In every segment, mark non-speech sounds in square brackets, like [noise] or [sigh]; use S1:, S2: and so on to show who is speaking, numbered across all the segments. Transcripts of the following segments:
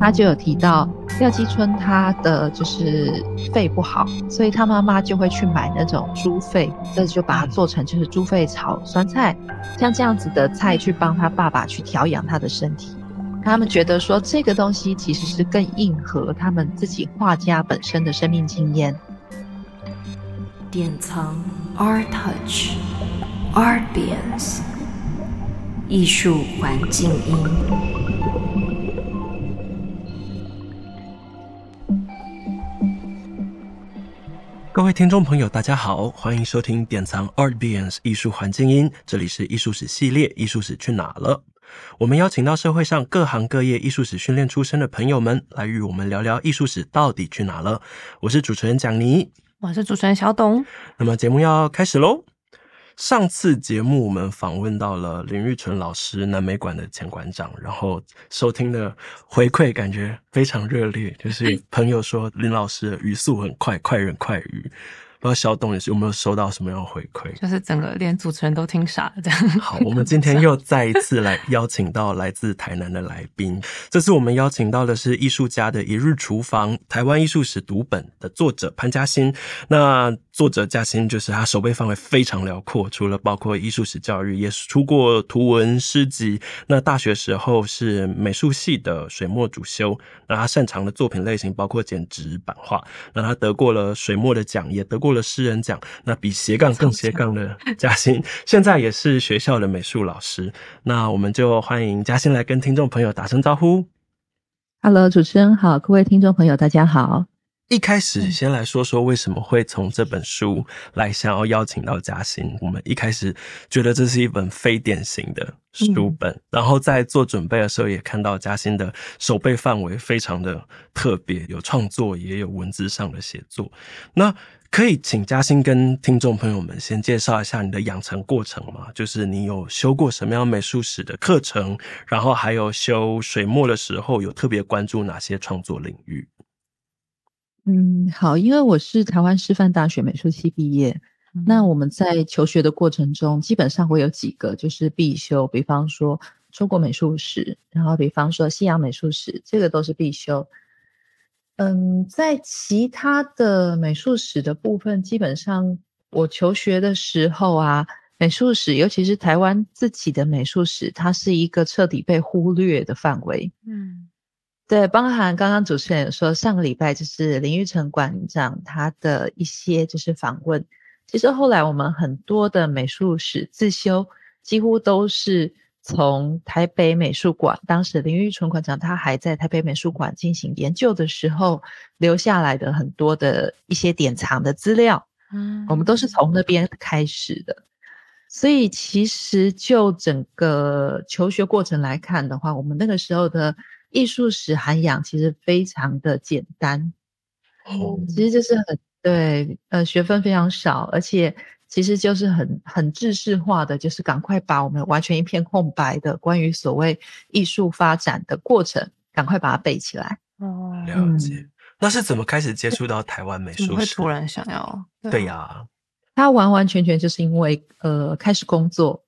S1: 他就有提到廖继春他的就是肺不好，所以他妈妈就会去买那种猪肺，这就把它做成就是猪肺炒酸菜，像这样子的菜去帮他爸爸去调养他的身体。他们觉得说这个东西其实是更应和他们自己画家本身的生命经验。
S2: 典藏 ARTouch Artbience 艺术环境音。
S3: 各位听众朋友，大家好，欢迎收听典藏 ARTbience 艺术环境音，这里是艺术史系列，艺术史去哪了？我们邀请到社会上各行各业艺术史训练出身的朋友们，来与我们聊聊艺术史到底去哪了。我是主持人蒋妮，
S4: 我是主持人小董。
S3: 那么节目要开始喽。上次节目我们访问到了林玉纯老师，南美馆的前馆长，然后收听的回馈感觉非常热烈，[laughs] 就是朋友说林老师的语速很快，快人快语。不知道小董也是有没有收到什么样的回馈？
S4: 就是整个连主持人都听傻了这样。
S3: 好，我们今天又再一次来邀请到来自台南的来宾。这次我们邀请到的是艺术家的一日厨房台湾艺术史读本的作者潘嘉欣。那作者嘉欣就是他手背范围非常辽阔，除了包括艺术史教育，也出过图文诗集。那大学时候是美术系的水墨主修，那他擅长的作品类型包括剪纸版画。那他得过了水墨的奖，也得过。了诗人奖，那比斜杠更斜杠的嘉欣，[laughs] 现在也是学校的美术老师。那我们就欢迎嘉欣来跟听众朋友打声招呼。
S1: Hello，主持人好，各位听众朋友，大家好。
S3: 一开始先来说说为什么会从这本书来想要邀请到嘉欣。我们一开始觉得这是一本非典型的书本，嗯、然后在做准备的时候也看到嘉欣的手背范围非常的特别，有创作也有文字上的写作。那可以请嘉欣跟听众朋友们先介绍一下你的养成过程吗？就是你有修过什么样美术史的课程，然后还有修水墨的时候有特别关注哪些创作领域？
S1: 嗯，好，因为我是台湾师范大学美术系毕业，嗯，那我们在求学的过程中，基本上会有几个就是必修，比方说中国美术史，然后比方说西洋美术史，这个都是必修。嗯，在其他的美术史的部分，基本上我求学的时候啊，美术史，尤其是台湾自己的美术史，它是一个彻底被忽略的范围。嗯。对，包含刚刚主持人说，上个礼拜就是林玉成馆长他的一些就是访问。其实后来我们很多的美术史自修，几乎都是从台北美术馆，当时林玉成馆长他还在台北美术馆进行研究的时候留下来的很多的一些典藏的资料。嗯，我们都是从那边开始的。所以其实就整个求学过程来看的话，我们那个时候的。艺术史涵养其实非常的简单，哦，其实就是很对，呃，学分非常少，而且其实就是很很制式化的，就是赶快把我们完全一片空白的关于所谓艺术发展的过程，赶快把它背起来。哦，
S3: 了解。嗯，那是怎么开始接触到台湾美 [laughs] 术史？
S4: 会突然想要？
S3: 对呀，啊，
S1: 他完完全全就是因为呃开始工作。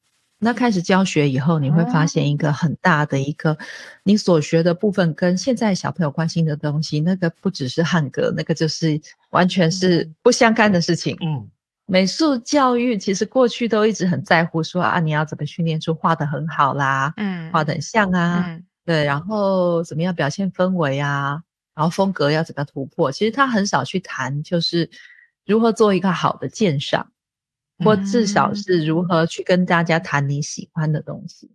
S1: 那开始教学以后，你会发现一个很大的一个，你所学的部分跟现在小朋友关心的东西，那个不只是汉格，那个就是完全是不相干的事情。嗯，美术教育其实过去都一直很在乎说啊，你要怎么训练出画得很好啦，嗯，画得很像啊，嗯，对，然后怎么样表现氛围啊，然后风格要怎么突破，其实他很少去谈就是如何做一个好的鉴赏。或至少是如何去跟大家谈你喜欢的东西。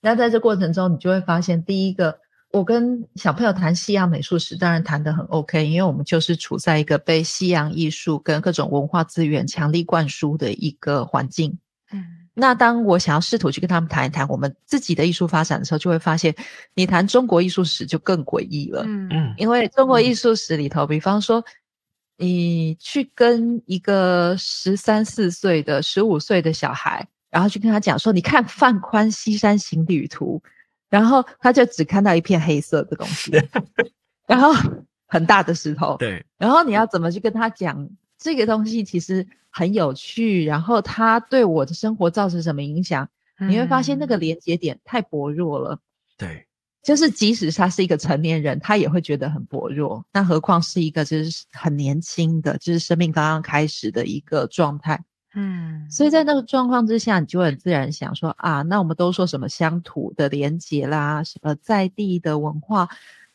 S1: 那在这过程中，你就会发现，第一个，我跟小朋友谈西洋美术史，当然谈得很 OK，因为我们就是处在一个被西洋艺术跟各种文化资源强力灌输的一个环境。嗯，那当我想要试图去跟他们谈一谈我们自己的艺术发展的时候，就会发现，你谈中国艺术史就更诡异了。嗯嗯，因为中国艺术史里头，比方说。你去跟一个十三四岁的、十五岁的小孩，然后去跟他讲说：“你看范宽《西山行旅图》，然后他就只看到一片黑色的东西，[laughs] 然后很大的石头。对，然后你要怎么去跟他讲这个东西？其实很有趣，然后它对我的生活造成什么影响？你会发现那个连接点太薄弱了。对。就是即使他是一个成年人，他也会觉得很薄弱。那何况是一个就是很年轻的，就是生命刚刚开始的一个状态。
S4: 嗯，
S1: 所以在那个状况之下，你就很自然想说啊，那我们都说什么乡土的连结啦，什么在地的文化，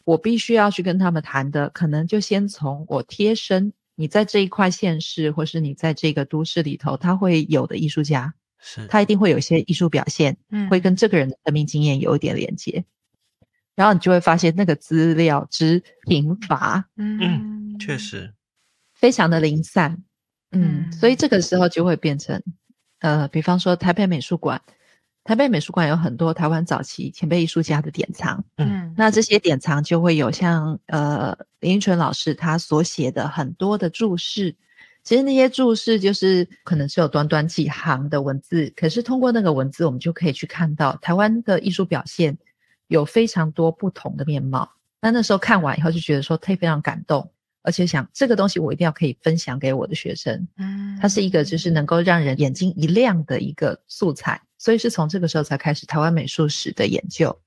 S1: 我必须要去跟他们谈的，可能就先从我贴身，你在这一块县市，或是你在这个都市里头，他会有的艺术家，
S3: 是
S1: 他一定会有一些艺术表现，
S4: 嗯，
S1: 会跟这个人的生命经验有一点连接。然后你就会发现那个资料之贫乏，
S3: 嗯，确实。
S1: 非常的零散，嗯，嗯，所以这个时候就会变成，呃，比方说台北美术馆，台北美术馆有很多台湾早期前辈艺术家的典藏，
S4: 嗯，
S1: 那这些典藏就会有像呃林英纯老师他所写的很多的注释，其实那些注释就是可能是有短短几行的文字，可是通过那个文字，我们就可以去看到台湾的艺术表现。有非常多不同的面貌，那那时候看完以后就觉得说，特别非常感动，而且想这个东西我一定要可以分享给我的学生。嗯，它是一个就是能够让人眼睛一亮的一个素材，所以是从这个时候才开始台湾美术史的研究。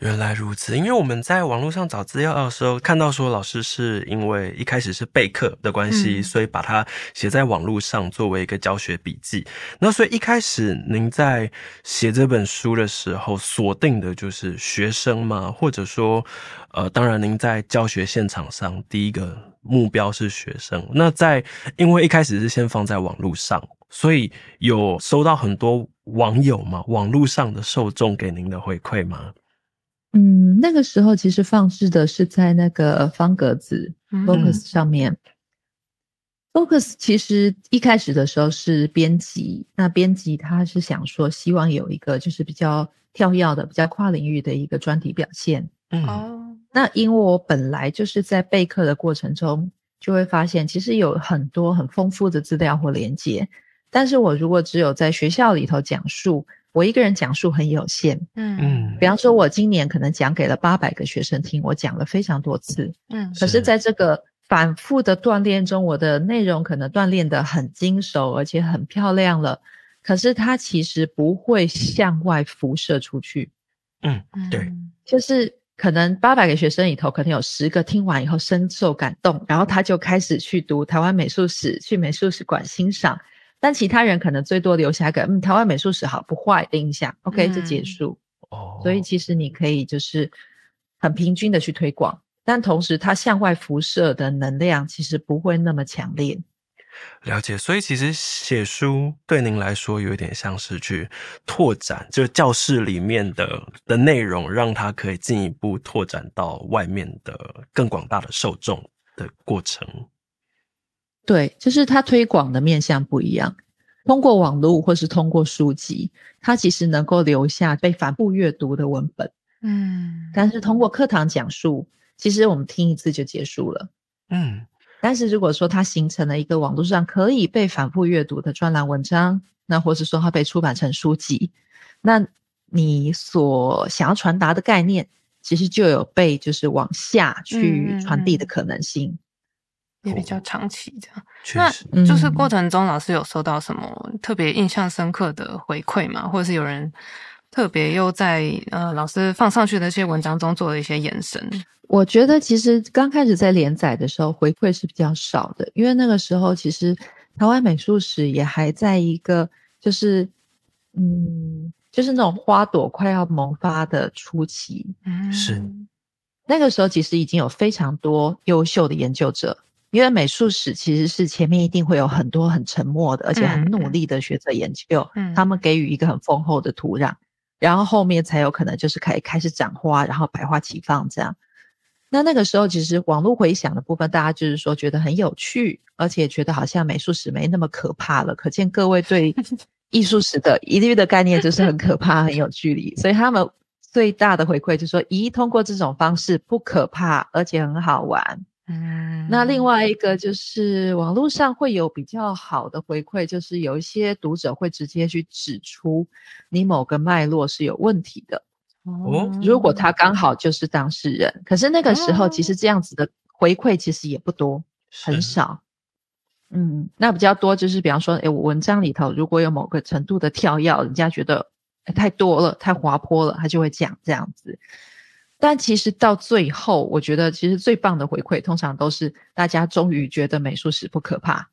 S3: 原来如此，因为我们在网络上找资料的时候，看到说老师是因为一开始是备课的关系，嗯，所以把它写在网络上作为一个教学笔记。那所以一开始您在写这本书的时候，锁定的就是学生吗？或者说，呃，当然您在教学现场上第一个目标是学生。那在因为一开始是先放在网络上，所以有收到很多网友嘛？网络上的受众给您的回馈吗？
S1: 嗯，那个时候其实放置的是在那个方格子 Focus 上面。嗯、Focus 其实一开始的时候是编辑，那编辑他是想说，希望有一个就是比较跳跃的、比较跨领域的一个专题表现。
S4: 哦、嗯，
S1: 那因为我本来就是在备课的过程中，就会发现其实有很多很丰富的资料或连接，但是我如果只有在学校里头讲述。我一个人讲述很有限，
S4: 嗯。嗯，
S1: 比方说，我今年可能讲给了八百个学生听，我讲了非常多次，
S4: 嗯，
S1: 可是在这个反复的锻炼中，我的内容可能锻炼得很精熟，而且很漂亮了，可是它其实不会向外辐射出去，
S3: 嗯，对，
S1: 就是可能八百个学生里头，可能有十个听完以后深受感动，然后他就开始去读台湾美术史，去美术史馆欣赏。但其他人可能最多留下一个嗯，台湾美术史好不坏的印象，OK，就结束。
S3: 哦，
S1: 所以其实你可以就是很平均的去推广，但同时它向外辐射的能量其实不会那么强烈。
S3: 了解，所以其实写书对您来说有一点像是去拓展，就是教室里面的的内容，让它可以进一步拓展到外面的更广大的受众的过程。
S1: 对，就是它推广的面向不一样。通过网络或是通过书籍，它其实能够留下被反复阅读的文本。
S4: 嗯，
S1: 但是通过课堂讲述，其实我们听一次就结束了。
S3: 嗯，
S1: 但是如果说它形成了一个网络上可以被反复阅读的专栏文章，那或是说它被出版成书籍，那你所想要传达的概念，其实就有被就是往下去传递的可能性。嗯嗯嗯
S4: 也比较长期这样，
S3: 确实，
S4: 那就是过程中老师有收到什么特别印象深刻的回馈吗？或者是有人特别又在呃老师放上去的那些文章中做了一些延伸？
S1: 我觉得其实刚开始在连载的时候回馈是比较少的，因为那个时候其实台湾美术史也还在一个就是嗯就是那种花朵快要萌发的初期，
S4: 嗯，
S3: 是
S1: 那个时候其实已经有非常多优秀的研究者。因为美术史其实是前面一定会有很多很沉默的，而且很努力的学者研究，
S4: 嗯，
S1: 他们给予一个很丰厚的土壤，然后后面才有可能就是可以开始长花，然后百花齐放这样。那那个时候其实网络回响的部分，大家就是说觉得很有趣，而且觉得好像美术史没那么可怕了。可见各位对 [laughs] 艺术史的一律的概念就是很可怕，很有距离。所以他们最大的回馈就是说，咦，通过这种方式不可怕，而且很好玩。
S4: 嗯，
S1: 那另外一个就是网络上会有比较好的回馈，就是有一些读者会直接去指出你某个脉络是有问题的。
S3: 哦，
S1: 如果他刚好就是当事人，可是那个时候其实这样子的回馈其实也不多，很少。嗯，那比较多就是比方说，诶，我文章里头如果有某个程度的跳跃，人家觉得诶太多了，太滑坡了，他就会讲这样子。但其实到最后，我觉得其实最棒的回馈，通常都是大家终于觉得美术史不可怕。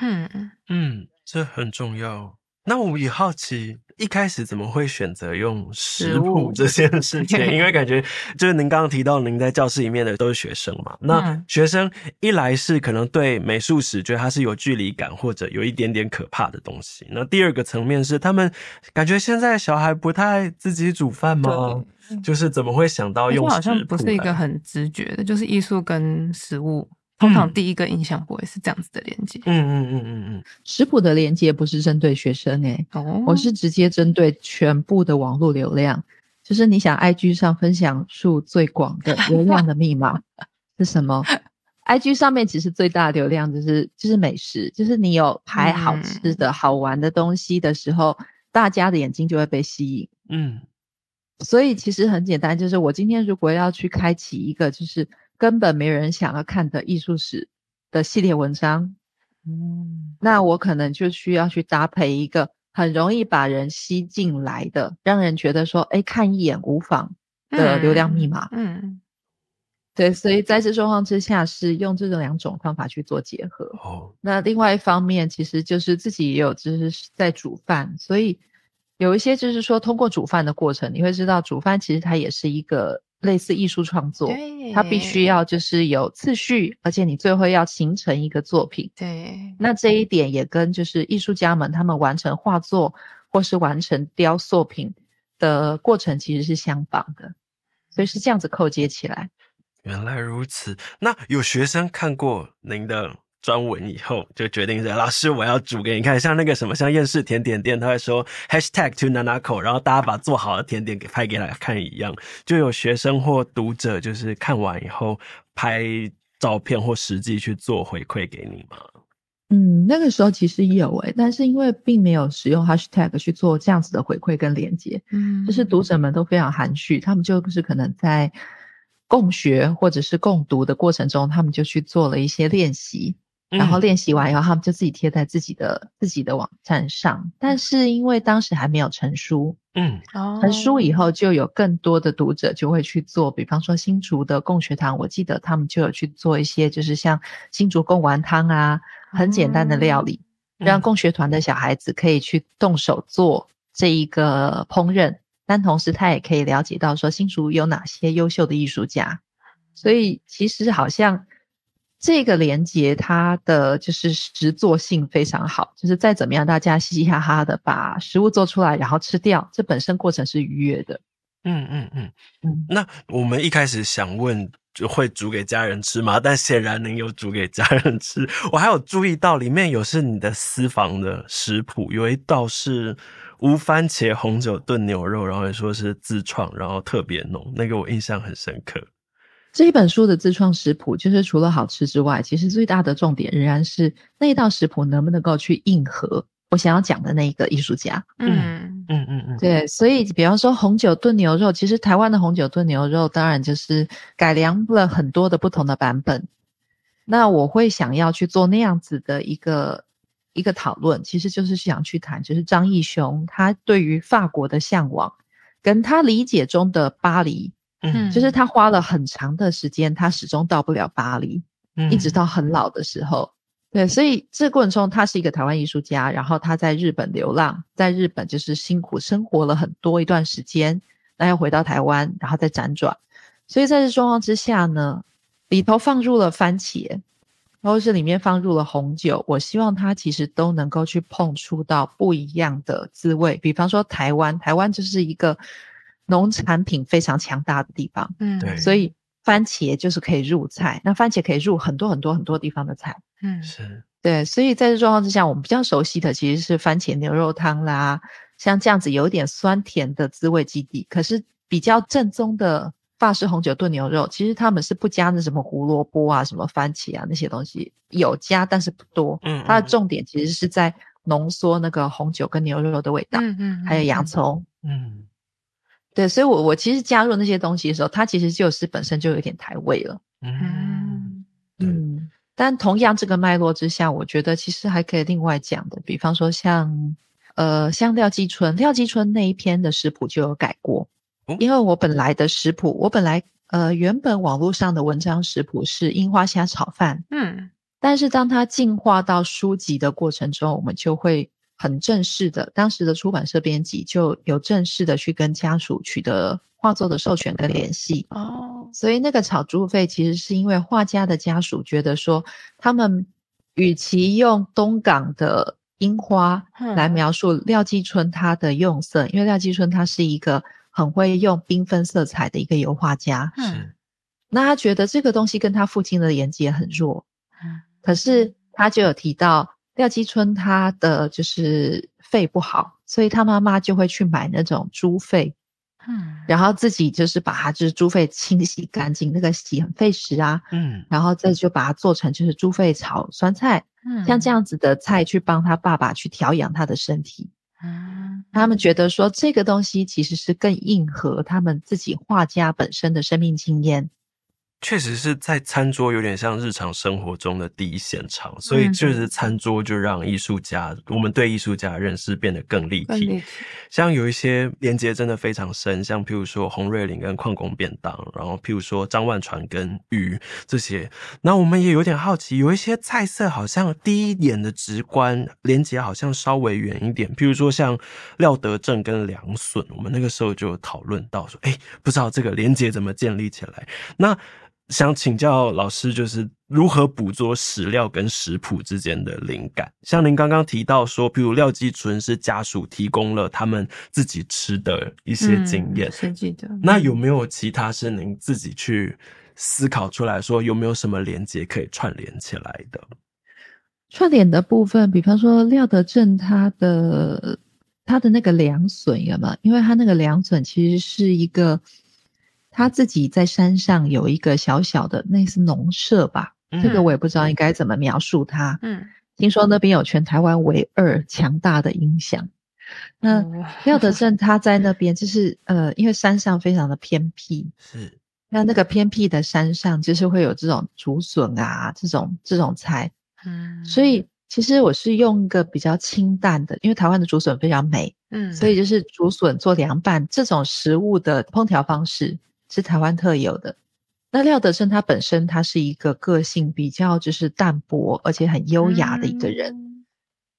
S4: 嗯
S3: 嗯，这很重要。那我也好奇，一开始怎么会选择用食谱这件 [laughs] 事情？因为感觉就是您刚刚提到，您在教室里面的都是学生嘛。那学生一来是可能对美术史觉得它是有距离感，或者有一点点可怕的东西。那第二个层面是，他们感觉现在小孩不太自己煮饭吗？就是怎么会想到用？
S4: 好像不是一个很直觉的，就是艺术跟食物。通常第一个印象不会是这样子的连接。
S3: 嗯嗯嗯嗯嗯，
S1: 食谱的连接不是针对学生诶、欸
S4: 哦、
S1: 我是直接针对全部的网络流量。就是你想，IG 上分享数最广的流量的密码 [laughs] 是什么？IG 上面其实最大的流量就是就是美食，就是你有拍好吃的、嗯、好玩的东西的时候，大家的眼睛就会被吸引。
S3: 嗯，
S1: 所以其实很简单，就是我今天如果要去开启一个，就是。根本没人想要看的艺术史的系列文章，
S4: 嗯，
S1: 那我可能就需要去搭配一个很容易把人吸进来的，让人觉得说，哎，看一眼无妨的流量密码。
S4: 嗯，嗯
S1: 对，所以在这状况之下，是用这种两种方法去做结合。
S3: 哦，
S1: 那另外一方面，其实就是自己也有就是在煮饭，所以有一些就是说，通过煮饭的过程，你会知道煮饭其实它也是一个。类似艺术创作，它必须要就是有次序，而且你最后要形成一个作品。
S4: 对，
S1: 那这一点也跟就是艺术家们他们完成画作或是完成雕塑品的过程其实是相仿的，所以是这样子扣接起来。
S3: 原来如此，那有学生看过您的专文以后就决定是老师，我要煮给你看，像那个什么，像厌世甜点店，他会说 hashtag to nanako，然后大家把做好的甜点给拍给他看一样，就有学生或读者就是看完以后拍照片或实际去做回馈给你吗？
S1: 嗯，那个时候其实有诶、欸，但是因为并没有使用 hashtag 去做这样子的回馈跟连接，
S4: 嗯，
S1: 就是读者们都非常含蓄，他们就是可能在共学或者是共读的过程中，他们就去做了一些练习。然后练习完以后，他们就自己贴在自己的自己的网站上。但是因为当时还没有成书，
S3: 嗯，
S1: 成书以后就有更多的读者就会去做，比方说新竹的共学堂，我记得他们就有去做一些，就是像新竹贡丸汤啊，很简单的料理，让共学团的小孩子可以去动手做这一个烹饪，但同时他也可以了解到说新竹有哪些优秀的艺术家。所以其实好像。这个连接它的就是实作性非常好，就是再怎么样，大家嘻嘻哈哈的把食物做出来，然后吃掉，这本身过程是愉悦的。
S3: 嗯嗯嗯嗯。那我们一开始想问，就会煮给家人吃吗？但显然您有煮给家人吃。我还有注意到里面有是你的私房的食谱，有一道是无番茄红酒炖牛肉，然后也说是自创，然后特别浓，那个我印象很深刻。
S1: 这一本书的自创食谱，就是除了好吃之外，其实最大的重点仍然是那一道食谱能不能够去应和我想要讲的那一个艺术家。
S4: 嗯
S3: 嗯嗯嗯，
S1: 对，所以比方说红酒炖牛肉，其实台湾的红酒炖牛肉当然就是改良了很多的不同的版本。那我会想要去做那样子的一个一个讨论，其实就是想去谈，就是张义雄他对于法国的向往，跟他理解中的巴黎。
S3: 嗯，
S1: 就是他花了很长的时间，他始终到不了巴黎，
S3: 嗯，
S1: 一直到很老的时候，对，所以这个过程中，他是一个台湾艺术家，然后他在日本流浪，在日本就是辛苦生活了很多一段时间，那又回到台湾，然后再辗转，所以在这状况之下呢，里头放入了番茄，然后是里面放入了红酒，我希望他其实都能够去碰触到不一样的滋味，比方说台湾，台湾就是一个。农产品非常强大的地方，
S4: 嗯，
S3: 对，
S1: 所以番茄就是可以入菜，那番茄可以入很多很多很多地方的菜，
S4: 嗯，
S3: 是。
S1: 对，所以在这状况之下，我们比较熟悉的其实是番茄牛肉汤啦，像这样子有点酸甜的滋味基底，可是比较正宗的法式红酒炖牛肉，其实他们是不加那什么胡萝卜啊、什么番茄啊那些东西，有加但是不多，
S3: 嗯，
S1: 它的重点其实是在浓缩那个红酒跟牛肉的味道，
S4: 嗯嗯，
S1: 还有洋葱，
S3: 嗯。
S1: 对，所以我，我我其实加入那些东西的时候，它其实就是本身就有点台味了。
S3: 嗯
S1: 嗯，但同样这个脉络之下，我觉得其实还可以另外讲的，比方说像呃，像廖继春，廖继春那一篇的食谱就有改过。因为我本来的食谱，我本来呃原本网络上的文章食谱是樱花虾炒饭，
S4: 嗯，但
S1: 是当它进化到书籍的过程中，我们就会很正式的，当时的出版社编辑就有正式的去跟家属取得画作的授权跟联系哦，所以那个炒猪肺其实是因为画家的家属觉得说，他们与其用东港的樱花来描述廖继春他的用色，因为廖继春他是一个。很会用缤纷色彩的一个油画家，嗯，那他觉得这个东西跟他父亲的连接很弱，嗯，可是他就有提到廖继春他的就是肺不好，所以他妈妈就会去买那种猪肺，嗯，然后自己就是把它就是猪肺清洗干净，那个洗很费时啊，嗯，然后再就把它做成就是猪肺炒酸菜，嗯，像这样子的菜去帮他爸爸去调养他的身体。嗯，他们觉得说这个东西其实是更应和他们自己画家本身的生命经验。
S3: 确实是在餐桌有点像日常生活中的第一现场，所以确实餐桌就让艺术家，嗯、我们对艺术家的认识变得更立体。立体像有一些连接真的非常深，像譬如说洪瑞麟跟矿工便当，然后譬如说张万传跟鱼这些。那我们也有点好奇，有一些菜色好像第一眼的直观连接好像稍微远一点，譬如说像廖德正跟梁笋，我们那个时候就有讨论到说，哎，不知道这个连接怎么建立起来？那想请教老师，就是如何捕捉史料跟食谱之间的灵感？像您刚刚提到说，比如廖继春是家属提供了他们自己吃的一些经验，
S4: 是记得。
S3: 那有没有其他是您自己去思考出来说，有没有什么连接可以串联起来的？
S1: 串联的部分，比方说廖德正他的他的那个凉笋有没有？因为他那个凉笋其实是一个。他自己在山上有一个小小的那是农舍吧，嗯、这个我也不知道应该怎么描述它。嗯，听说那边有全台湾唯二强大的音响。那廖德 [laughs] 正他在那边就是呃，因为山上非常的偏僻，是那那个偏僻的山上就是会有这种竹笋啊，这种这种菜。嗯，所以其实我是用一个比较清淡的，因为台湾的竹笋非常美，嗯，所以就是竹笋做凉拌这种食物的烹调方式。是台湾特有的。那廖德正他本身他是一个个性比较就是淡泊而且很优雅的一个人，嗯、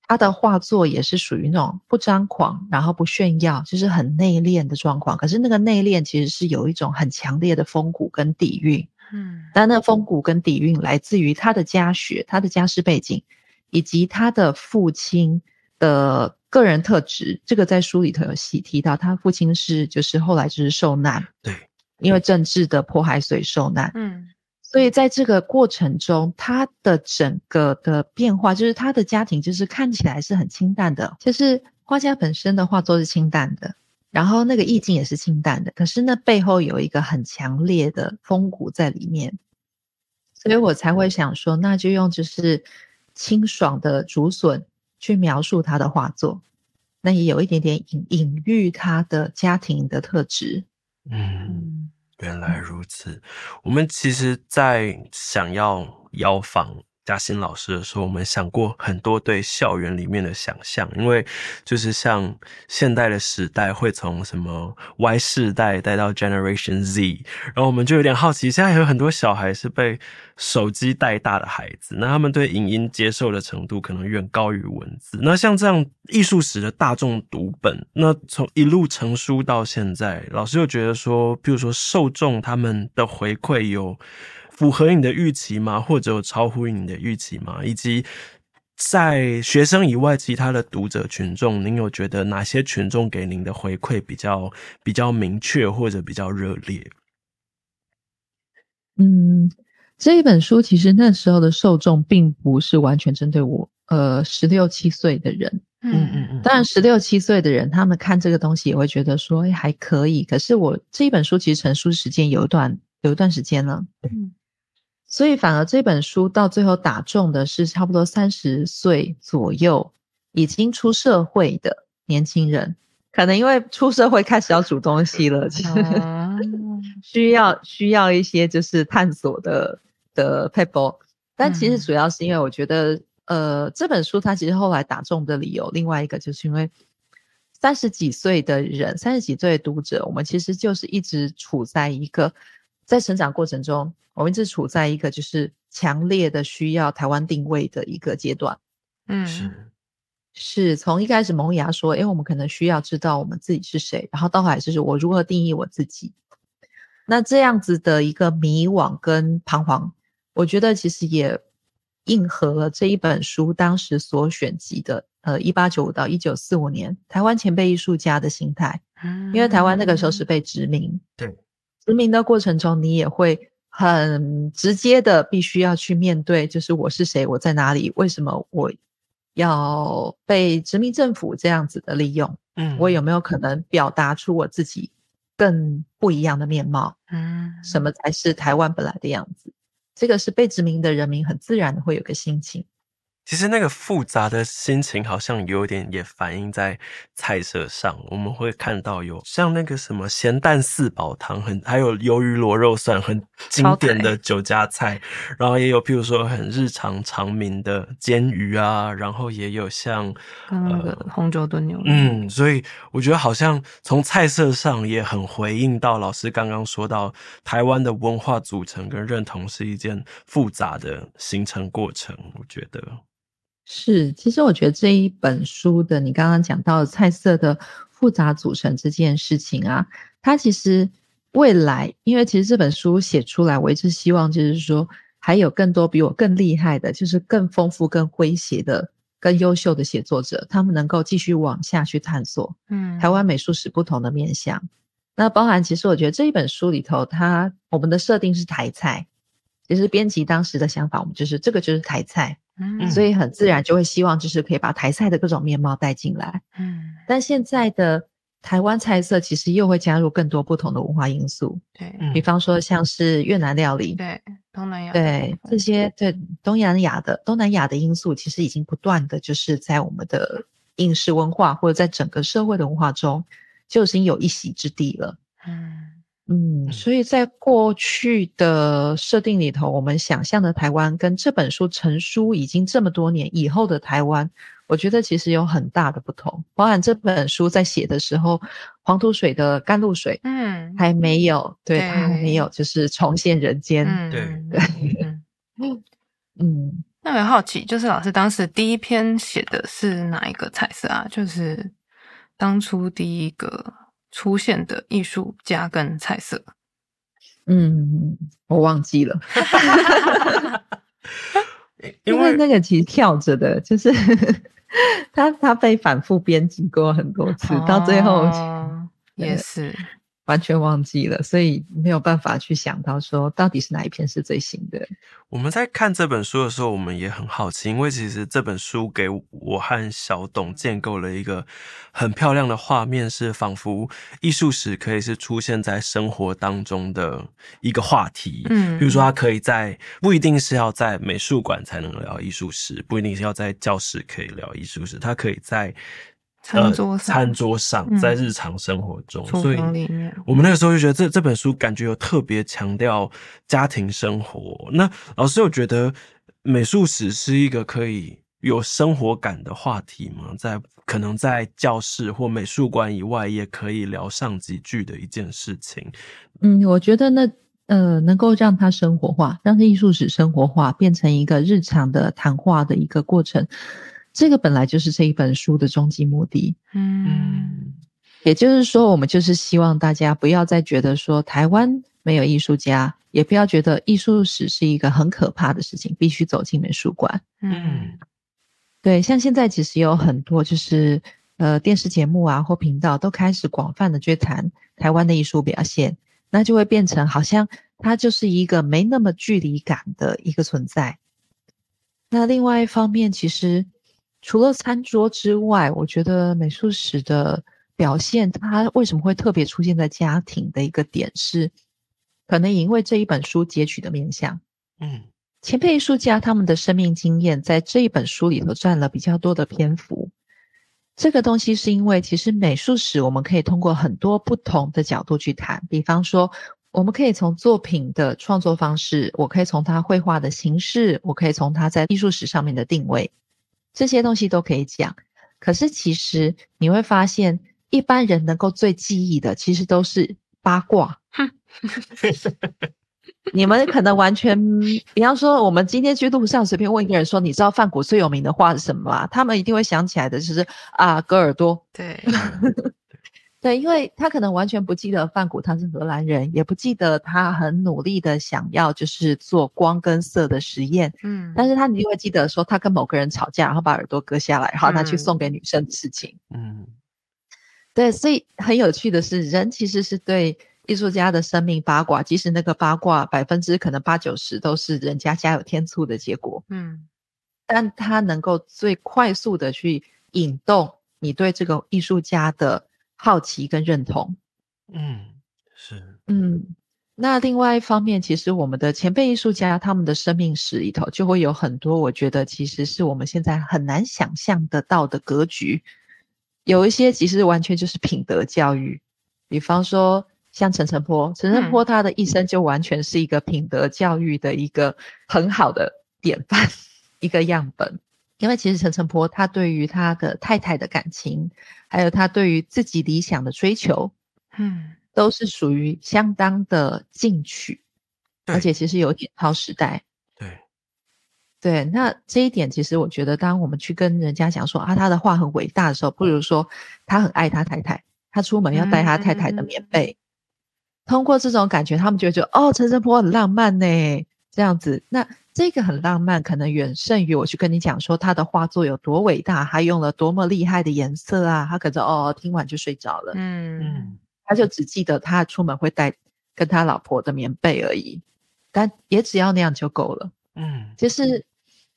S1: 他的画作也是属于那种不张狂，然后不炫耀，就是很内敛的状况。可是那个内敛其实是有一种很强烈的风骨跟底蕴。嗯，但那风骨跟底蕴来自于他的家学、他的家世背景，以及他的父亲的个人特质。这个在书里头有细提到，他父亲是就是后来就是受难。对。因为政治的迫害，所以受难。嗯，所以在这个过程中，他的整个的变化，就是他的家庭，就是看起来是很清淡的，就是画家本身的画作是清淡的，然后那个意境也是清淡的，可是那背后有一个很强烈的风骨在里面，所以我才会想说，那就用就是清爽的竹笋去描述他的画作，那也有一点点隐隐喻他的家庭的特质。
S3: 嗯。原来如此，我们其实，在想要邀访嘉欣老师的时候，我们想过很多对校园里面的想象，因为就是像现代的时代会从什么 Y 世代带到 Generation Z，然后我们就有点好奇，现在有很多小孩是被手机带大的孩子，那他们对影音接受的程度可能远高于文字。那像这样艺术史的大众读本，那从一路成书到现在，老师又觉得说，比如说受众他们的回馈有。符合你的预期吗？或者有超乎你的预期吗？以及在学生以外，其他的读者群众，您有觉得哪些群众给您的回馈比较比较明确，或者比较热烈？
S1: 嗯，这一本书其实那时候的受众并不是完全针对我，呃，十六七岁的人。嗯嗯嗯。当然，十六七岁的人，他们看这个东西也会觉得说，哎，还可以。可是我这一本书其实成书时间有一段有一段时间了。嗯。所以反而这本书到最后打中的是差不多三十岁左右已经出社会的年轻人，可能因为出社会开始要煮东西了，[laughs] 需要需要一些就是探索的的撇步。但其实主要是因为我觉得，呃，这本书它其实后来打中的理由，另外一个就是因为三十几岁的人，三十几岁的读者，我们其实就是一直处在一个在成长过程中，我们一直处在一个就是强烈的需要台湾定位的一个阶段。
S4: 嗯，
S3: 是
S1: 是从一开始萌芽说，因为，我们可能需要知道我们自己是谁，然后到后来就是我如何定义我自己。那这样子的一个迷惘跟彷徨，我觉得其实也应和了这一本书当时所选集的，呃，一八九五到一九四五年台湾前辈艺术家的心态。嗯因为台湾那个时候是被殖民，
S3: 对，
S1: 殖民的过程中，你也会很直接的必须要去面对，就是我是谁，我在哪里，为什么我要被殖民政府这样子的利用？
S3: 嗯，
S1: 我有没有可能表达出我自己？更不一样的面貌，
S4: 嗯，
S1: 什么才是台湾本来的样子？这个是被殖民的人民很自然的会有个心情。
S3: 其实那个复杂的心情好像有点也反映在菜色上，我们会看到有像那个什么咸蛋四宝汤，很还有鱿鱼螺肉蒜，很经典的酒家菜。然后也有譬如说很日常常民的煎鱼啊，然后也有像
S4: 那个红酒炖牛肉。
S3: 嗯，所以我觉得好像从菜色上也很回应到老师刚刚说到台湾的文化组成跟认同是一件复杂的形成过程，我觉得。
S1: 是，其实我觉得这一本书的你刚刚讲到的菜色的复杂组成这件事情啊，它其实未来，因为其实这本书写出来，我一直希望就是说，还有更多比我更厉害的，就是更丰富、更诙谐的、更优秀的写作者，他们能够继续往下去探索，嗯，台湾美术史不同的面向。那包含其实我觉得这一本书里头，它我们的设定是台菜，其实编辑当时的想法，我们就是这个就是台菜。嗯，所以很自然就会希望就是可以把台菜的各种面貌带进来。嗯，但现在的台湾菜色其实又会加入更多不同的文化因素。
S4: 对，
S1: 比方说像是越南料理，
S4: 对，东南亚，
S1: 对这些对东南亚的东南亚的因素，其实已经不断的就是在我们的饮食文化或者在整个社会的文化中，就已经有一席之地了。嗯。嗯，所以在过去的设定里头，我们想象的台湾跟这本书成书已经这么多年以后的台湾，我觉得其实有很大的不同。包含这本书在写的时候，黄土水的甘露水，嗯，还没有，对，它还没有就是重现人间，对对，
S4: 嗯 [laughs] 嗯。那我很好奇，就是老师当时第一篇写的是哪一个彩色啊？就是当初第一个。出现的艺术家跟彩色，
S1: 嗯，我忘记了，[laughs]
S3: 因为，
S1: 因为那个其实跳着的，就是 [laughs] 他他被反复编辑过很多次，哦、到最后
S4: 也是。
S1: 完全忘记了，所以没有办法去想到说到底是哪一篇是最新的。
S3: 我们在看这本书的时候，我们也很好奇，因为其实这本书给我和小董建构了一个很漂亮的画面，是仿佛艺术史可以是出现在生活当中的一个话题。嗯，比如说它可以在不一定是要在美术馆才能聊艺术史，不一定是要在教室可以聊艺术史，它可以在。
S4: 餐桌上，
S3: 呃、餐桌上，在日常生活中，
S4: 嗯、
S3: 所以我们那个时候就觉得这这本书感觉有特别强调家庭生活。那老师有觉得美术史是一个可以有生活感的话题吗？在可能在教室或美术馆以外，也可以聊上几句的一件事情。
S1: 嗯，我觉得那呃，能够让它生活化，让艺术史生活化，变成一个日常的谈话的一个过程。这个本来就是这一本书的终极目的，嗯，也就是说，我们就是希望大家不要再觉得说台湾没有艺术家，也不要觉得艺术史是一个很可怕的事情，必须走进美术馆。嗯，对，像现在其实有很多就是呃电视节目啊或频道都开始广泛的去谈台湾的艺术表现，那就会变成好像它就是一个没那么距离感的一个存在。那另外一方面，其实。除了餐桌之外，我觉得美术史的表现，它为什么会特别出现在家庭的一个点是，可能因为这一本书截取的面向，嗯，前辈艺术家他们的生命经验在这一本书里头占了比较多的篇幅。这个东西是因为其实美术史我们可以通过很多不同的角度去谈，比方说，我们可以从作品的创作方式，我可以从他绘画的形式，我可以从他在艺术史上面的定位。这些东西都可以讲，可是其实你会发现，一般人能够最记忆的，其实都是八卦。你们可能完全，比方说，我们今天去路上随便问一个人说：“你知道梵谷最有名的话是什么吗？”他们一定会想起来的，就是啊，戈尔多。
S4: 对，[laughs]
S1: 对，因为他可能完全不记得范古他是荷兰人，也不记得他很努力的想要就是做光跟色的实验。嗯，但是他一定会记得说他跟某个人吵架，然后把耳朵割下来，然后拿去送给女生的事情。嗯，对，所以很有趣的是，人其实是对。艺术家的生命八卦，即使那个八卦百分之可能八九十都是人家家有天醋的结果，嗯，但他能够最快速的去引动你对这个艺术家的好奇跟认同，
S3: 嗯，是，
S1: 嗯，那另外一方面，其实我们的前辈艺术家他们的生命史里头就会有很多，我觉得其实是我们现在很难想象得到的格局，有一些其实完全就是品德教育，比方说。像陈澄波，陈澄波他的一生就完全是一个品德教育的一个很好的典范，[laughs] 一个样本。因为其实陈澄波他对于他的太太的感情，还有他对于自己理想的追求，嗯，都是属于相当的进取，而且其实有点超时代。
S3: 对，
S1: 对，那这一点其实我觉得，当我们去跟人家讲说啊，他的话很伟大的时候，不如说他很爱他太太，他出门要带他太太的棉被。通过这种感觉，他们就会觉得哦，陈澄波很浪漫呢，这样子。那这个很浪漫，可能远胜于我去跟你讲说他的画作有多伟大，他用了多么厉害的颜色啊。他可能哦，听完就睡着了。嗯，他就只记得他出门会带跟他老婆的棉被而已，但也只要那样就够了。嗯，其实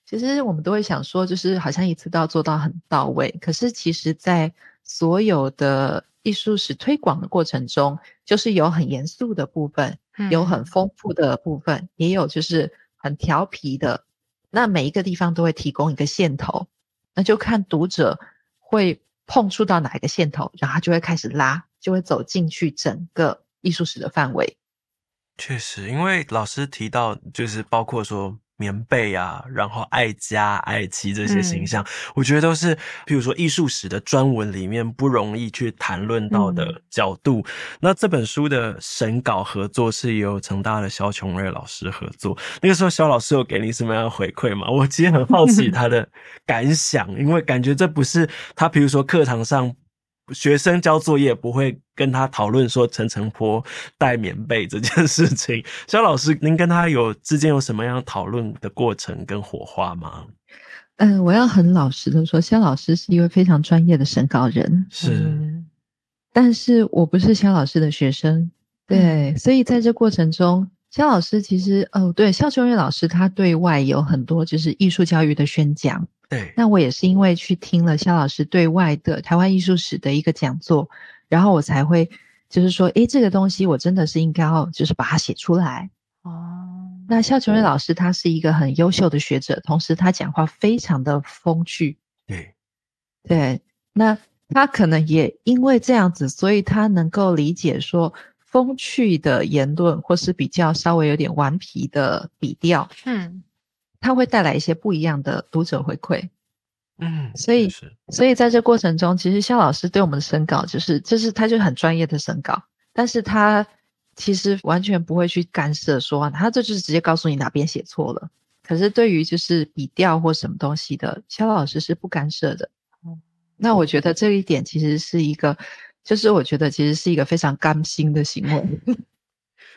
S1: 其实我们都会想说，就是好像一次都要做到很到位。可是其实，在所有的艺术史推广的过程中，就是有很严肃的部分，有很丰富的部分，嗯、也有就是很调皮的。那每一个地方都会提供一个线头，那就看读者会碰触到哪一个线头，然后他就会开始拉，就会走进去整个艺术史的范围。
S3: 确实，因为老师提到，就是包括说。棉被啊，然后爱家爱妻这些形象，嗯、我觉得都是，比如说艺术史的专文里面不容易去谈论到的角度。嗯、那这本书的审稿合作是由成大的肖琼瑞老师合作。那个时候，肖老师有给你什么样的回馈吗？我其实很好奇 [laughs] 他的感想，因为感觉这不是他，比如说课堂上。学生交作业不会跟他讨论说陈澄波带棉被这件事情。肖老师，您跟他有之间有什么样讨论的过程跟火花吗？
S1: 嗯、呃，我要很老实的说，肖老师是一位非常专业的审稿人，
S3: 是、
S1: 嗯。但是我不是肖老师的学生，对，嗯、所以在这过程中，肖老师其实哦，对，肖琼月老师他对外有很多就是艺术教育的宣讲。
S3: 对，
S1: 那我也是因为去听了肖老师对外的台湾艺术史的一个讲座，然后我才会就是说，诶，这个东西我真的是应该要就是把它写出来。哦，那肖琼瑞老师他是一个很优秀的学者，同时他讲话非常的风趣。
S3: 对，
S1: 对，那他可能也因为这样子，所以他能够理解说风趣的言论或是比较稍微有点顽皮的笔调。嗯。他会带来一些不一样的读者回馈，嗯，所以，所以在这过程中，其实肖老师对我们的审稿，就是，就是他就很专业的审稿，但是他其实完全不会去干涉说，说他这就是直接告诉你哪边写错了。可是对于就是笔调或什么东西的，肖老师是不干涉的。嗯，那我觉得这一点其实是一个，就是我觉得其实是一个非常甘心的行为。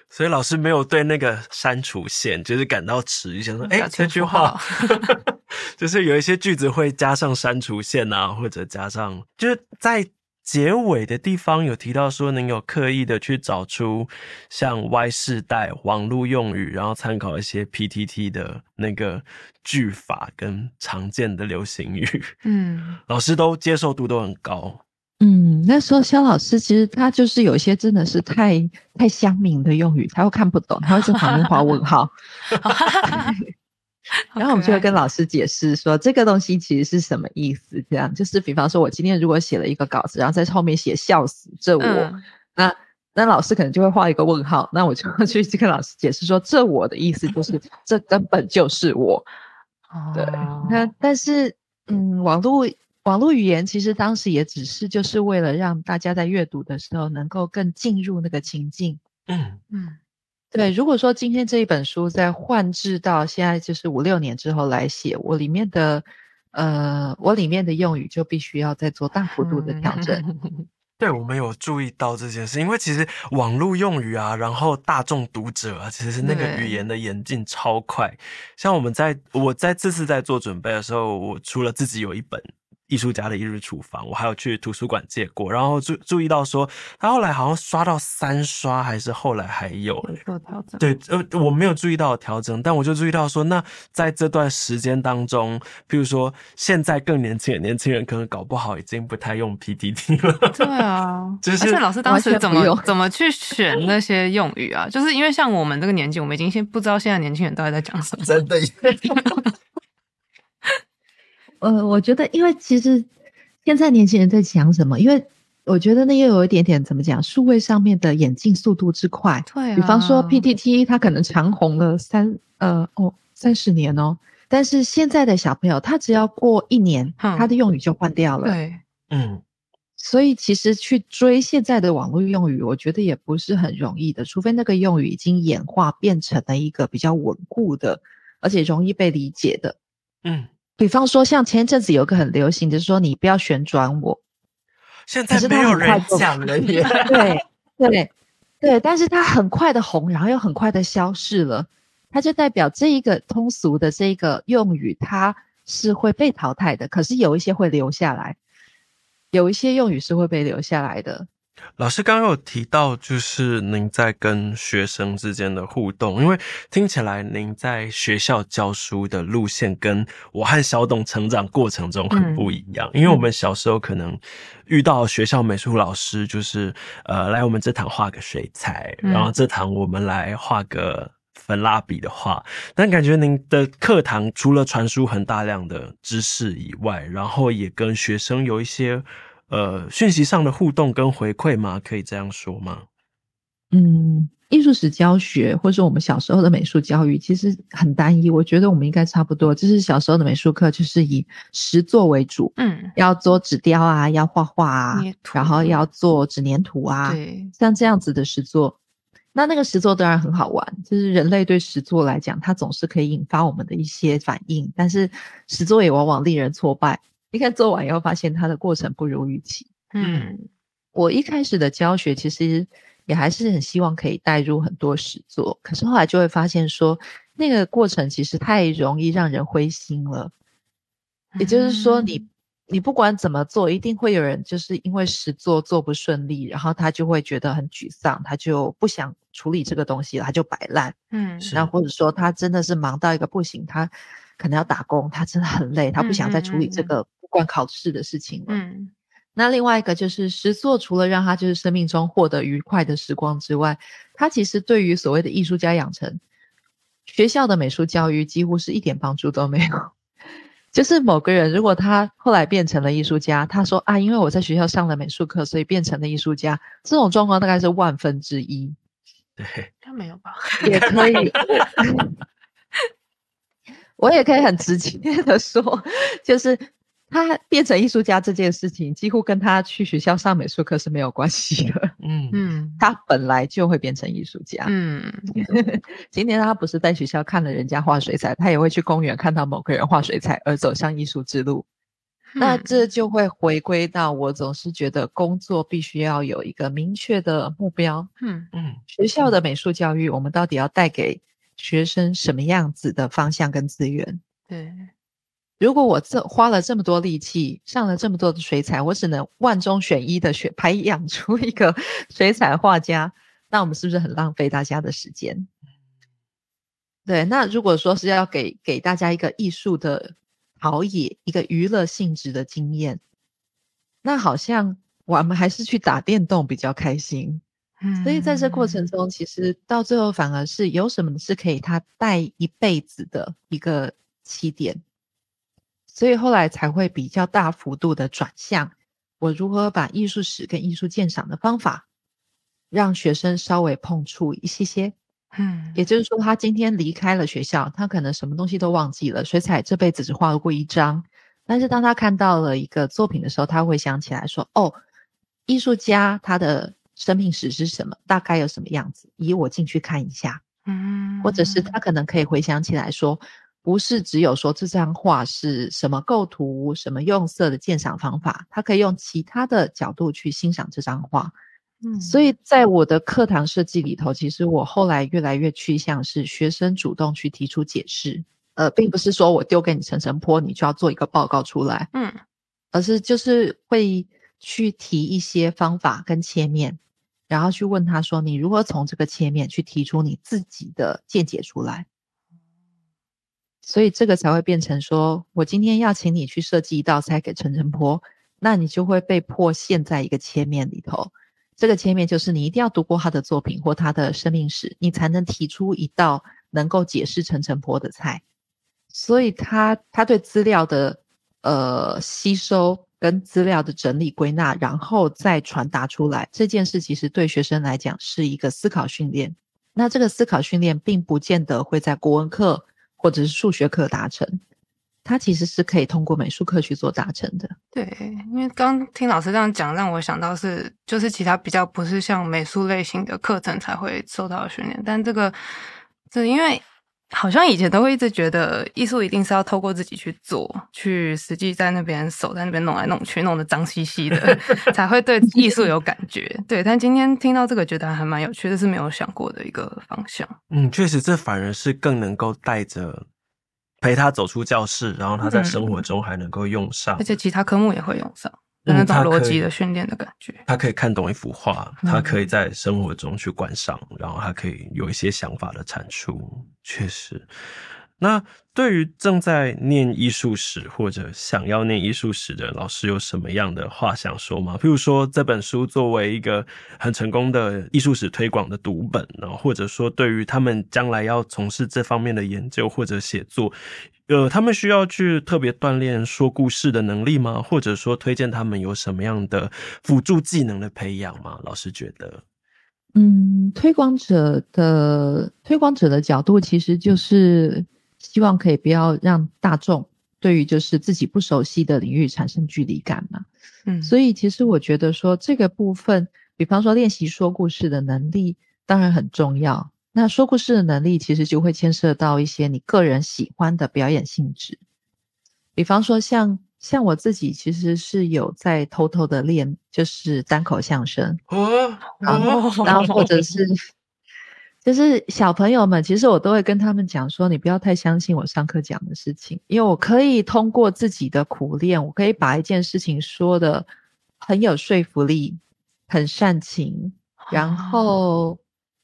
S3: 所以老师没有对那个删除线就是感到迟疑，想说，哎，这句话 [laughs] [laughs] 就是有一些句子会加上删除线啊，或者加上就是在结尾的地方有提到说，您有刻意的去找出像 Y 世代网络用语，然后参考一些 PTT 的那个句法跟常见的流行语，嗯，老师都接受度都很高。
S1: 嗯，那时候肖老师其实他就是有一些真的是太太乡民的用语，他会看不懂，他会在旁边画问号。[laughs] 然后我们就会跟老师解释说，这个东西其实是什么意思？这样就是，比方说，我今天如果写了一个稿子，然后在后面写“笑死这我”，嗯、那那老师可能就会画一个问号，那我就会去跟老师解释说，这我的意思就是，这根本就是我。对，那但是，嗯，网络。网络语言其实当时也只是就是为了让大家在阅读的时候能够更进入那个情境。
S3: 嗯
S1: 嗯，对。如果说今天这一本书在换置到现在，就是五六年之后来写，我里面的呃，我里面的用语就必须要再做大幅度的调整。嗯 [laughs]
S3: 对，我们有注意到这件事，因为其实网络用语啊，然后大众读者啊，其实那个语言的演进超快。像我们在我在这次在做准备的时候，我除了自己有一本。艺术家的一日厨房，我还有去图书馆借过，然后注注意到说，他后来好像刷到三刷，还是后来还有
S4: 做调整？
S3: 对，呃，我没有注意到调整，但我就注意到说，那在这段时间当中，譬如说现在更年轻的年轻人，可能搞不好已经不太用 PPT 了。
S4: 对啊，[laughs]
S3: 就是
S4: 而且老师当时怎么怎么去选那些用语啊？就是因为像我们这个年纪，我们已经先不知道现在年轻人到底在讲什么。[laughs]
S3: 真的。
S1: 呃，我觉得，因为其实现在年轻人在想什么？因为我觉得那又有一点点怎么讲，数位上面的演进速度之快。
S4: 对啊。
S1: 比方说 PPT，它可能长红了三呃哦三十年哦，但是现在的小朋友，他只要过一年，嗯、他的用语就换掉了。
S4: 对，
S3: 嗯。
S1: 所以其实去追现在的网络用语，我觉得也不是很容易的，除非那个用语已经演化变成了一个比较稳固的，而且容易被理解的。
S3: 嗯。
S1: 比方说，像前一阵子有个很流行的，就是说你不要旋转我。
S3: 现在没有人讲了 [laughs] 耶。
S1: 对对对，但是它很快的红，然后又很快的消逝了。它就代表这一个通俗的这个用语，它是会被淘汰的。可是有一些会留下来，有一些用语是会被留下来的。
S3: 老师刚刚有提到，就是您在跟学生之间的互动，因为听起来您在学校教书的路线跟我和小董成长过程中很不一样。嗯、因为我们小时候可能遇到学校美术老师，就是呃，来我们这堂画个水彩，嗯、然后这堂我们来画个粉蜡笔的画。但感觉您的课堂除了传输很大量的知识以外，然后也跟学生有一些。呃，讯息上的互动跟回馈吗？可以这样说吗？
S1: 嗯，艺术史教学或者我们小时候的美术教育其实很单一。我觉得我们应该差不多，就是小时候的美术课就是以实作为主，嗯，要做纸雕啊，要画画啊，然后要做纸粘土啊，对，像这样子的实作。那那个实作当然很好玩，就是人类对实作来讲，它总是可以引发我们的一些反应，但是实作也往往令人挫败。你看做完以后，发现它的过程不如预期。嗯，我一开始的教学其实也还是很希望可以带入很多实作，可是后来就会发现说，那个过程其实太容易让人灰心了。也就是说你，你你不管怎么做，一定会有人就是因为实作做不顺利，然后他就会觉得很沮丧，他就不想处理这个东西了，他就摆烂。嗯，那或者说他真的是忙到一个不行，他可能要打工，他真的很累，他不想再处理这个。嗯嗯嗯关考试的事情了。嗯，那另外一个就是诗作，除了让他就是生命中获得愉快的时光之外，他其实对于所谓的艺术家养成，学校的美术教育几乎是一点帮助都没有。[laughs] 就是某个人如果他后来变成了艺术家，他说啊，因为我在学校上了美术课，所以变成了艺术家。这种状况大概是万分之一。[laughs]
S3: 对，
S4: 他没有吧？
S1: 也可以。[laughs] 我也可以很直接的说，就是。他变成艺术家这件事情，几乎跟他去学校上美术课是没有关系的。[laughs] 嗯嗯，[laughs] 他本来就会变成艺术家。嗯，[laughs] 今天他不是在学校看了人家画水彩，他也会去公园看到某个人画水彩而走向艺术之路。嗯、那这就会回归到我总是觉得工作必须要有一个明确的目标。嗯嗯，学校的美术教育，我们到底要带给学生什么样子的方向跟资源？对。如果我这花了这么多力气，上了这么多的水彩，我只能万中选一的选培养出一个 [laughs] 水彩画家，那我们是不是很浪费大家的时间？对，那如果说是要给给大家一个艺术的陶冶，一个娱乐性质的经验，那好像我们还是去打电动比较开心。嗯，所以在这过程中，其实到最后反而是有什么是可以他带一辈子的一个起点。所以后来才会比较大幅度的转向，我如何把艺术史跟艺术鉴赏的方法，让学生稍微碰触一些些。嗯，也就是说，他今天离开了学校，他可能什么东西都忘记了，水彩这辈子只画过一张，但是当他看到了一个作品的时候，他会想起来说：“哦，艺术家他的生命史是什么？大概有什么样子？以我进去看一下。”嗯，或者是他可能可以回想起来说，不是只有说这张画是什么构图、什么用色的鉴赏方法，他可以用其他的角度去欣赏这张画。嗯，所以在我的课堂设计里头，其实我后来越来越趋向是学生主动去提出解释。呃，并不是说我丢给你陈澄波，你就要做一个报告出来，嗯，而是就是会去提一些方法跟切面，然后去问他说，你如何从这个切面去提出你自己的见解出来，所以这个才会变成说我今天要请你去设计一道菜给陈澄波，那你就会被迫陷在一个切面里头，这个切面就是你一定要读过他的作品或他的生命史，你才能提出一道能够解释陈澄波的菜。所以他他对资料的呃吸收跟资料的整理归纳，然后再传达出来这件事，其实对学生来讲是一个思考训练。那这个思考训练并不见得会在国文课或者是数学课达成，它其实是可以通过美术课去做达成的。
S4: 对，因为刚听老师这样讲，让我想到是就是其他比较不是像美术类型的课程才会受到训练，但这个是因为。好像以前都会一直觉得艺术一定是要透过自己去做，去实际在那边手在那边弄来弄去，弄得脏兮兮的，[laughs] 才会对艺术有感觉。对，但今天听到这个，觉得还蛮有趣这，是没有想过的一个方向。
S3: 嗯，确实，这反而是更能够带着陪他走出教室，然后他在生活中还能够用上，
S4: 而且其他科目也会用上。那种逻辑的训练的感觉，
S3: 他可以看懂一幅画，他可以在生活中去观赏，嗯、然后他可以有一些想法的产出。确实，那对于正在念艺术史或者想要念艺术史的老师，有什么样的话想说吗？譬如说，这本书作为一个很成功的艺术史推广的读本，然后或者说，对于他们将来要从事这方面的研究或者写作。呃，他们需要去特别锻炼说故事的能力吗？或者说，推荐他们有什么样的辅助技能的培养吗？老师觉得，
S1: 嗯，推广者的推广者的角度，其实就是希望可以不要让大众对于就是自己不熟悉的领域产生距离感嘛。嗯，所以其实我觉得说这个部分，比方说练习说故事的能力，当然很重要。那说故事的能力，其实就会牵涉到一些你个人喜欢的表演性质。比方说像，像像我自己，其实是有在偷偷的练，就是单口相声。哦，然后，然后或者是，就是小朋友们，其实我都会跟他们讲说，你不要太相信我上课讲的事情，因为我可以通过自己的苦练，我可以把一件事情说的很有说服力，很煽情，然后。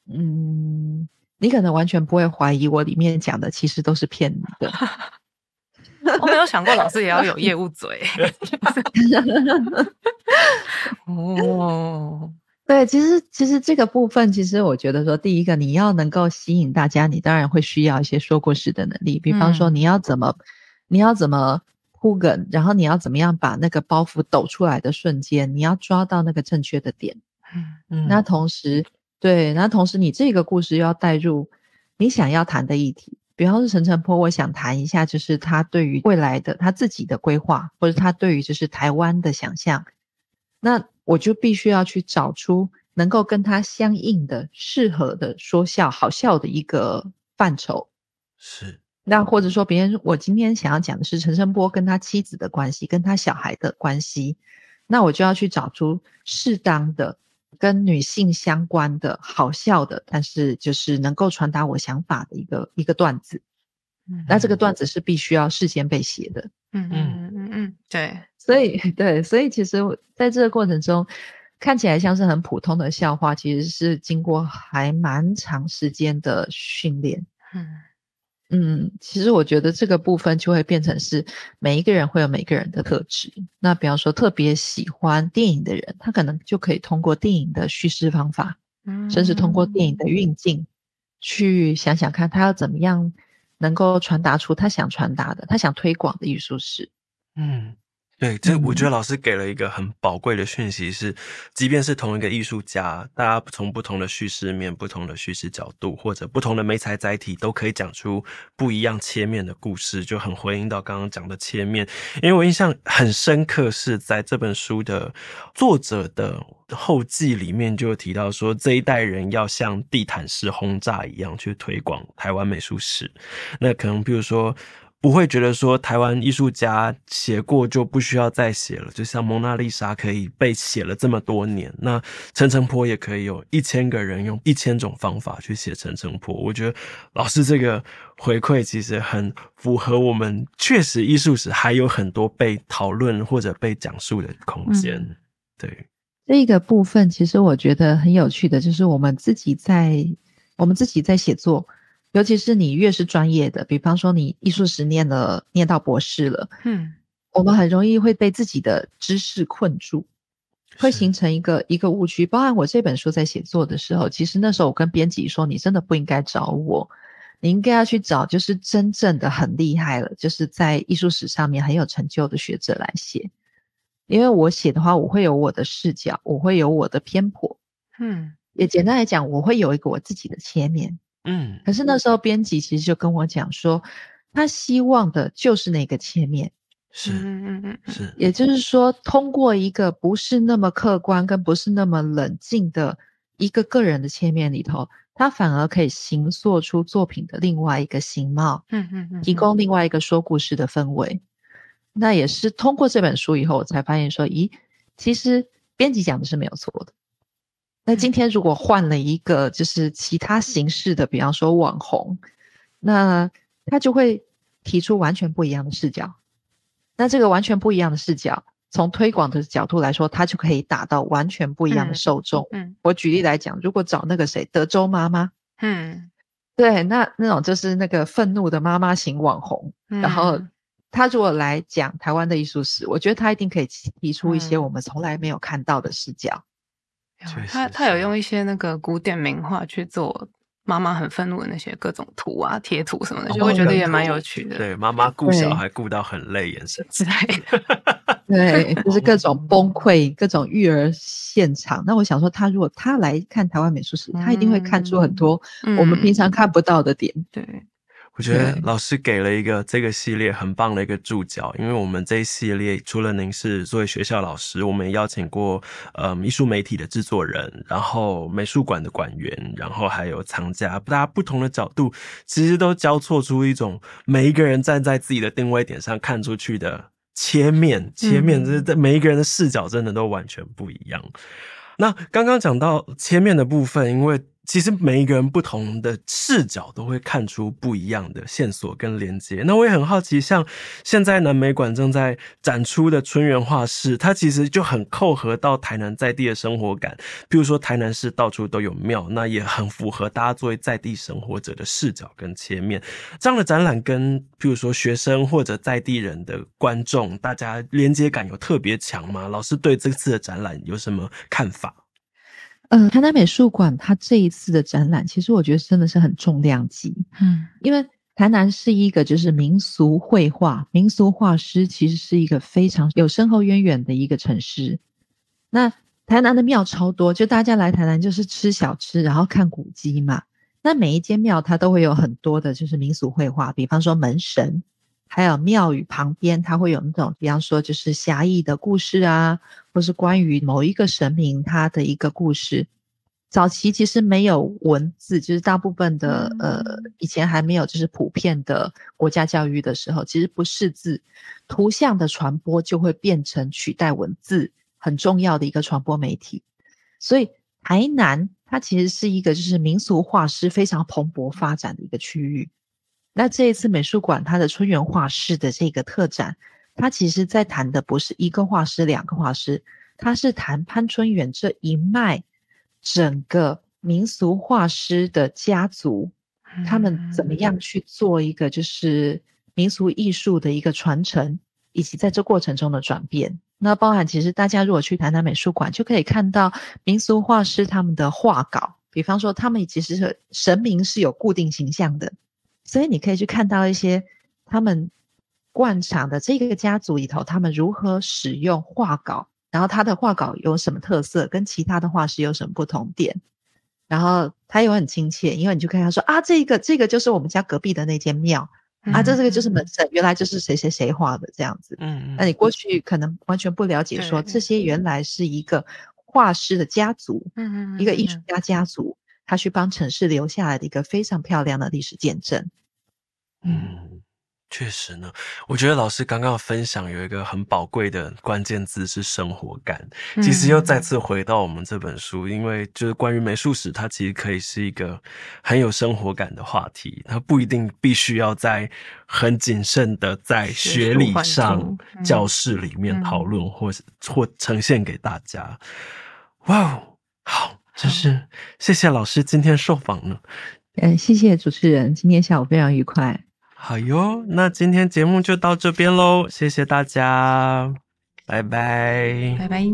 S1: 嗯，你可能完全不会怀疑我里面讲的其实都是骗你的。[laughs]
S4: 我没有想过老师也要有业务嘴。[laughs]
S1: 哦，对，其实其实这个部分，其实我觉得说，第一个你要能够吸引大家，你当然会需要一些说故事的能力。比方说，你要怎么，嗯、你要怎么铺梗，然后你要怎么样把那个包袱抖出来的瞬间，你要抓到那个正确的点。嗯嗯，那同时。对，那同时你这个故事又要带入你想要谈的议题，比方说陈澄波，我想谈一下，就是他对于未来的他自己的规划，或者他对于就是台湾的想象，那我就必须要去找出能够跟他相应的、适合的说笑、好笑的一个范畴。
S3: 是，
S1: 那或者说别人，我今天想要讲的是陈升波跟他妻子的关系，跟他小孩的关系，那我就要去找出适当的。跟女性相关的好笑的，但是就是能够传达我想法的一个一个段子。嗯，那这个段子是必须要事先被写的。
S4: 嗯嗯嗯嗯，对。
S1: 所以对，所以其实在这个过程中，看起来像是很普通的笑话，其实是经过还蛮长时间的训练。嗯。嗯，其实我觉得这个部分就会变成是每一个人会有每个人的特质。那比方说特别喜欢电影的人，他可能就可以通过电影的叙事方法，嗯，甚至通过电影的运镜，去想想看他要怎么样能够传达出他想传达的、他想推广的艺术史。
S3: 嗯，对，这我觉得老师给了一个很宝贵的讯息是，是即便是同一个艺术家，大家从不同的叙事面、不同的叙事角度，或者不同的媒材载体，都可以讲出不一样切面的故事，就很回应到刚刚讲的切面。因为我印象很深刻，是在这本书的作者的后记里面就提到说，这一代人要像地毯式轰炸一样去推广台湾美术史。那可能比如说。不会觉得说台湾艺术家写过就不需要再写了，就像蒙娜丽莎可以被写了这么多年，那陈澄波也可以有一千个人用一千种方法去写陈澄波。我觉得老师这个回馈其实很符合我们，确实艺术史还有很多被讨论或者被讲述的空间。嗯、对，
S1: 这个部分其实我觉得很有趣的，就是我们自己在我们自己在写作。尤其是你越是专业的，比方说你艺术史念了念到博士了，嗯，我们很容易会被自己的知识困住，会形成一个一个误区。包含我这本书在写作的时候，其实那时候我跟编辑说，你真的不应该找我，你应该要去找就是真正的很厉害了，就是在艺术史上面很有成就的学者来写，因为我写的话，我会有我的视角，我会有我的偏颇，嗯，也简单来讲，我会有一个我自己的切面。嗯，可是那时候编辑其实就跟我讲说，他希望的就是那个切面，
S3: 是，嗯嗯嗯，是，
S1: 也就是说，通过一个不是那么客观跟不是那么冷静的一个个人的切面里头，他反而可以形塑出作品的另外一个形貌，嗯嗯嗯，提供另外一个说故事的氛围。那也是通过这本书以后，我才发现说，咦，其实编辑讲的是没有错的。那今天如果换了一个就是其他形式的，比方说网红，那他就会提出完全不一样的视角。那这个完全不一样的视角，从推广的角度来说，他就可以打到完全不一样的受众。嗯，嗯，我举例来讲，如果找那个谁，德州妈妈，嗯，对，那那种就是那个愤怒的妈妈型网红，嗯，然后他如果来讲台湾的艺术史，我觉得他一定可以提出一些我们从来没有看到的视角。
S4: 他他有用一些那个古典名画去做妈妈很愤怒的那些各种图啊、贴图什么的，就会觉得也蛮有趣的。
S3: 对，妈妈顾小孩顾到很累，眼神之类
S1: 的。[laughs] 对，[laughs] 就是各种崩溃、各种育儿现场。那我想说，他如果他来看台湾美术史，他一定会看出很多我们平常看不到的点。
S4: 对。
S3: 我觉得 [laughs] 老师给了一个这个系列很棒的一个注脚，因为我们这一系列除了您是作为学校老师，我们也邀请过呃艺术媒体的制作人，然后美术馆的馆员，然后还有藏家，大家不同的角度，其实都交错出一种每一个人站在自己的定位点上看出去的切面，切面，这这每一个人的视角真的都完全不一样。那刚刚讲到切面的部分，因为。其实每一个人不同的视角都会看出不一样的线索跟连接。那我也很好奇，像现在南美馆正在展出的春园画室，它其实就很扣合到台南在地的生活感。比如说台南市到处都有庙，那也很符合大家作为在地生活者的视角跟切面。这样的展览跟比如说学生或者在地人的观众，大家连接感有特别强吗？老师对这次的展览有什么看法？
S1: 嗯，台南美术馆它这一次的展览，其实我觉得真的是很重量级。嗯，因为台南是一个就是民俗绘画、民俗画师，其实是一个非常有深厚渊源的一个城市。那台南的庙超多，就大家来台南就是吃小吃，然后看古迹嘛。那每一间庙它都会有很多的就是民俗绘画，比方说门神。还有庙宇旁边，它会有那种，比方说就是侠义的故事啊，或是关于某一个神明他的一个故事。早期其实没有文字，就是大部分的呃，以前还没有就是普遍的国家教育的时候，其实不识字，图像的传播就会变成取代文字很重要的一个传播媒体。所以台南它其实是一个就是民俗画师非常蓬勃发展的一个区域。那这一次美术馆它的春园画室的这个特展，它其实在谈的不是一个画师、两个画师，它是谈潘春远这一脉整个民俗画师的家族，他们怎么样去做一个就是民俗艺术的一个传承，以及在这过程中的转变。那包含其实大家如果去台南美术馆，就可以看到民俗画师他们的画稿，比方说他们其实是神明是有固定形象的。所以你可以去看到一些他们惯常的这个家族里头，他们如何使用画稿，然后他的画稿有什么特色，跟其他的画师有什么不同点，然后他又很亲切，因为你就看他说啊，这个这个就是我们家隔壁的那间庙。啊，这这个就是门神，原来就是谁谁谁画的这样子。嗯，那你过去可能完全不了解，说这些原来是一个画师的家族，嗯嗯，一个艺术家家族，他去帮城市留下来的一个非常漂亮的历史见证。
S3: 嗯。确实呢，我觉得老师刚刚分享有一个很宝贵的关键字是生活感。其实又再次回到我们这本书，嗯、因为就是关于美术史，它其实可以是一个很有生活感的话题。它不一定必须要在很谨慎的在学理上教室里面讨论，或是或呈现给大家。哇哦，好，就是谢谢老师今天受访了
S1: 嗯谢谢主持人今天下午非常愉快。
S3: 好哟那今天节目就到这边喽谢谢大家拜拜。
S4: 拜拜。